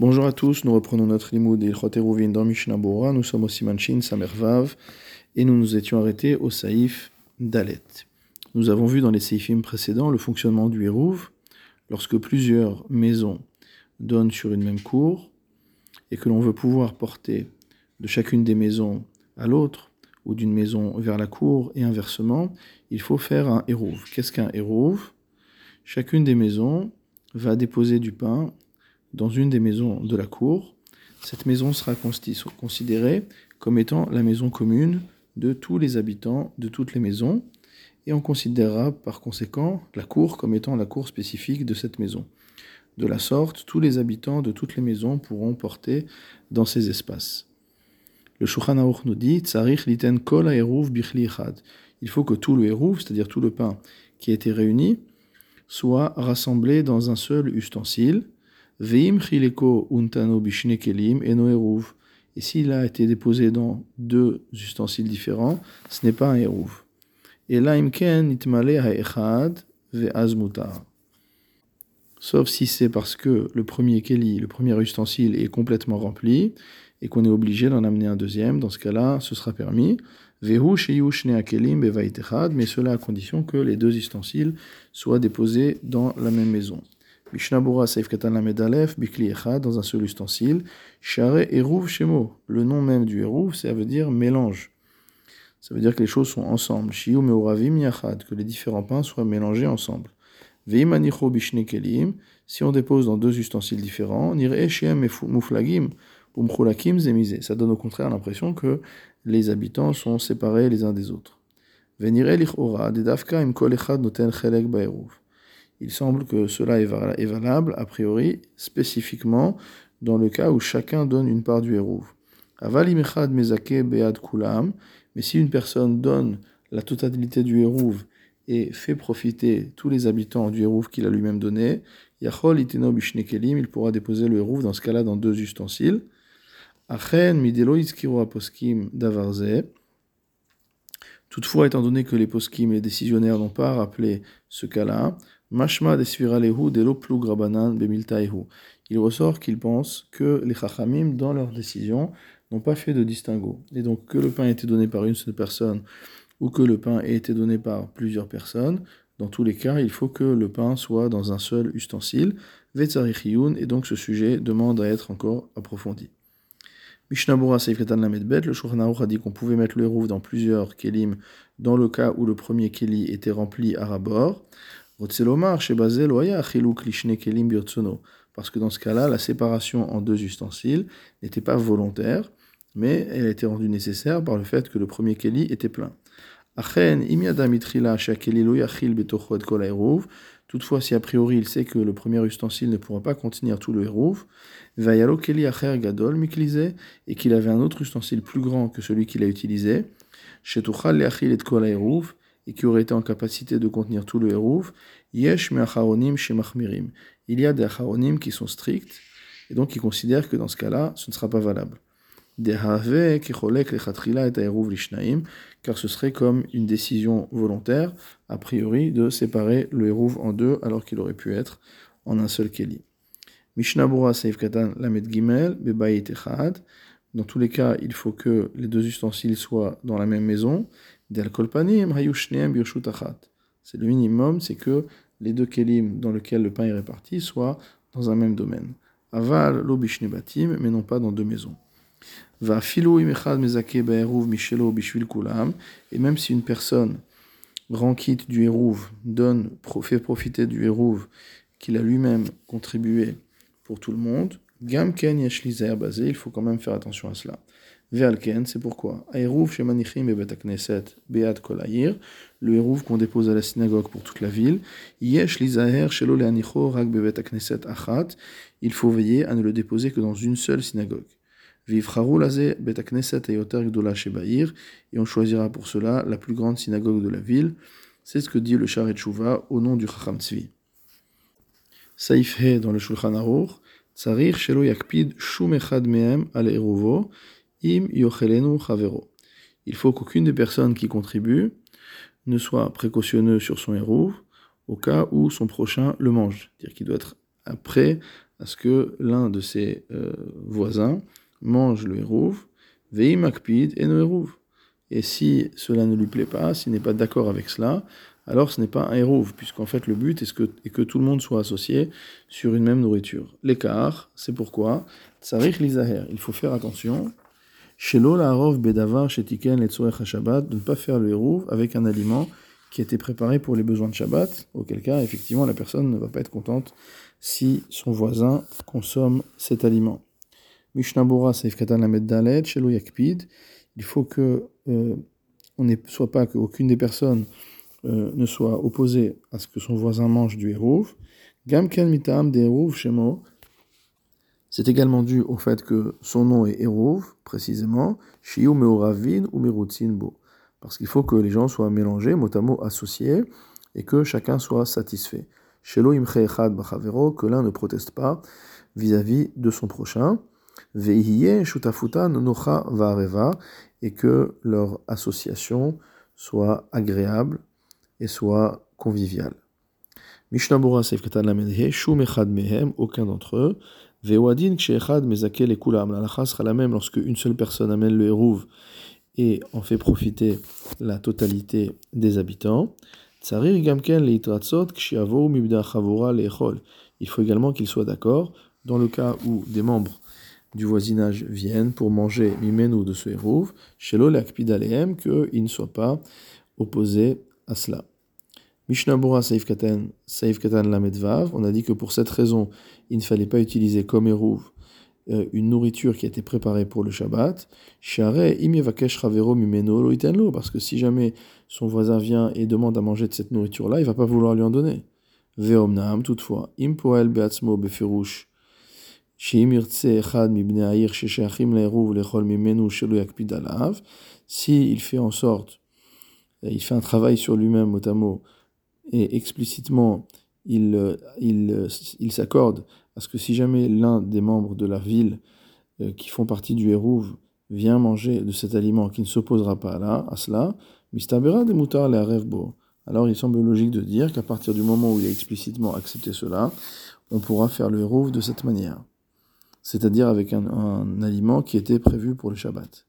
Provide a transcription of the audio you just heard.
Bonjour à tous, nous reprenons notre limoud et Eruvin dans Mishnah. Nous sommes au Simanchin Samervav et nous nous étions arrêtés au Saïf Dalet. Nous avons vu dans les Saïfim précédents le fonctionnement du Hérouv lorsque plusieurs maisons donnent sur une même cour et que l'on veut pouvoir porter de chacune des maisons à l'autre ou d'une maison vers la cour et inversement, il faut faire un Hérouv. Qu'est-ce qu'un Hérouv? Chacune des maisons va déposer du pain dans une des maisons de la cour, cette maison sera considérée comme étant la maison commune de tous les habitants de toutes les maisons, et on considérera par conséquent la cour comme étant la cour spécifique de cette maison. De la sorte, tous les habitants de toutes les maisons pourront porter dans ces espaces. Le Shulchan Aruch nous dit liten kol Il faut que tout le hérouf, c'est-à-dire tout le pain qui a été réuni, soit rassemblé dans un seul ustensile, Veim chileko untano bishne kelim eno Et s'il a été déposé dans deux ustensiles différents, ce n'est pas un eruv. Et là, imken itmale ha'echad ve'azmutar. Sauf si c'est parce que le premier keli, le premier ustensile, est complètement rempli et qu'on est obligé d'en amener un deuxième. Dans ce cas-là, ce sera permis. Vehu sheyushne kelim mais cela à condition que les deux ustensiles soient déposés dans la même maison. Mishnabura Saif Katan Bikli Echad, dans un seul ustensile. Share Eruv Shemo. Le nom même du Eruv, ça veut dire mélange. Ça veut dire que les choses sont ensemble. Shiu Meoravim Yachad, que les différents pains soient mélangés ensemble. Veimanicho Bishne Kelim, si on dépose dans deux ustensiles différents, Nire Shem Muflagim, Umchulakim Zemizé. Ça donne au contraire l'impression que les habitants sont séparés les uns des autres. Venire Lichora, Dedafka Im Kol Echad Noten Chelek Baeruv il semble que cela est valable, a priori, spécifiquement dans le cas où chacun donne une part du hérouv. Avalimechad mezake bead kulam, mais si une personne donne la totalité du hérouv et fait profiter tous les habitants du hérouv qu'il a lui-même donné, yachol iteno bishnekelim, il pourra déposer le hérouv dans ce cas-là dans deux ustensiles. Achen midelo aposkim davarze, Toutefois, étant donné que les poskim, les décisionnaires n'ont pas rappelé ce cas-là, Mashma de Il ressort qu'ils pensent que les chachamim, dans leur décision, n'ont pas fait de distinguo. Et donc, que le pain ait été donné par une seule personne ou que le pain ait été donné par plusieurs personnes, dans tous les cas, il faut que le pain soit dans un seul ustensile. Et donc, ce sujet demande à être encore approfondi. Mishnabura Seifretan Bet, le Shulchan a dit qu'on pouvait mettre le hérouf dans plusieurs kelim dans le cas où le premier keli était rempli à rabord. Parce que dans ce cas-là, la séparation en deux ustensiles n'était pas volontaire, mais elle a été rendue nécessaire par le fait que le premier keli était plein. Toutefois, si a priori il sait que le premier ustensile ne pourra pas contenir tout le hérouf, gadol et qu'il avait un autre ustensile plus grand que celui qu'il a utilisé, shetuchal leachil et kol et qui aurait été en capacité de contenir tout le hérouf, yesh me'acharonim shemachmirim. Il y a des acharonim qui sont stricts, et donc qui considèrent que dans ce cas-là, ce ne sera pas valable. Car ce serait comme une décision volontaire, a priori, de séparer le hérouv en deux, alors qu'il aurait pu être en un seul keli. Mishnabura Katan Gimel. Dans tous les cas, il faut que les deux ustensiles soient dans la même maison. C'est le minimum, c'est que les deux kelim dans lesquels le pain est réparti soient dans un même domaine. Aval lo batim, mais non pas dans deux maisons. Et même si une personne rend quitte du hérouv, donne, fait profiter du hérouv qu'il a lui-même contribué pour tout le monde, il faut quand même faire attention à cela. Ve'alken, c'est pourquoi. Shemanichim bebet knesset beat kolayir, le hérouv qu'on dépose à la synagogue pour toute la ville. Yesh lizaher shelo leanicho rak bebet knesset achat, il faut veiller à ne le déposer que dans une seule synagogue. Et on choisira pour cela la plus grande synagogue de la ville. C'est ce que dit le Sharet Shuvah au nom du Chacham Tzvi. Dans le Shulchan Aruch, Tsarir shelo yakpid shum echad mehem al eruvo, Im yochelenu chavero. Il faut qu'aucune des personnes qui contribuent ne soit précautionneux sur son héros au cas où son prochain le mange. C'est-à-dire qu'il doit être prêt à ce que l'un de ses euh, voisins mange le hérouv, veim akpid et no hérouv. Et si cela ne lui plaît pas, s'il n'est pas d'accord avec cela, alors ce n'est pas un hérouv, puisqu'en fait le but est que, tout le monde soit associé sur une même nourriture. L'écart, c'est pourquoi, tsarich lizaher, il faut faire attention, shelo la'arov bedavar shetiken letzorech Shabbat, de ne pas faire le hérouv avec un aliment qui a été préparé pour les besoins de Shabbat, auquel cas, effectivement, la personne ne va pas être contente si son voisin consomme cet aliment. Mishnabura Seif Katan Lamed Shelo Yakpid, il faut que euh, on ne soit pas qu'aucune des personnes euh, ne soit opposée à ce que son voisin mange du hérouv. Gamken mitam de hérouv shemo. C'est également dû au fait que son nom est hérouv, précisément, shiu ou. Parce qu'il faut que les gens soient mélangés, mot à mot associés, et que chacun soit satisfait. Shelo imche echad bachavero, que l'un ne proteste pas vis-à-vis de son prochain. Et que leur association soit agréable et soit conviviale. Mishnabura Mehem, aucun d'entre eux. Vewadin Ksheechad Mezakel et Kulam. La sera la même lorsque une seule personne amène le Hérouv et en fait profiter la totalité des habitants. Tsarir Gamken Leitratzot Kshiavo Mibda Chavora Lechol. Il faut également qu'ils soient d'accord dans le cas où des membres du voisinage viennent pour manger Mimenu de ce Hérouv, Shelo Lakpid Alehem, qu'ils ne soient pas opposés à cela. Mishnabura Saif Katan, Saif Katan Lamedvav, on a dit que pour cette raison, il ne fallait pas utiliser comme Hérouv euh, une nourriture qui a été préparée pour le Shabbat. Parce que si jamais son voisin vient et demande à manger de cette nourriture-là, il va pas vouloir lui en donner. Veomnam, toutefois, impoel beatzmo befirush. S'il fait en sorte il fait un travail sur lui-même, mot et explicitement, il, il, il s'accorde à ce que si jamais l'un des membres de la ville euh, qui font partie du Hérouv vient manger de cet aliment qui ne s'opposera pas là, à cela, Alors il semble logique de dire qu'à partir du moment où il a explicitement accepté cela, on pourra faire le Hérouv de cette manière. C'est-à-dire avec un, aliment qui était prévu pour le Shabbat.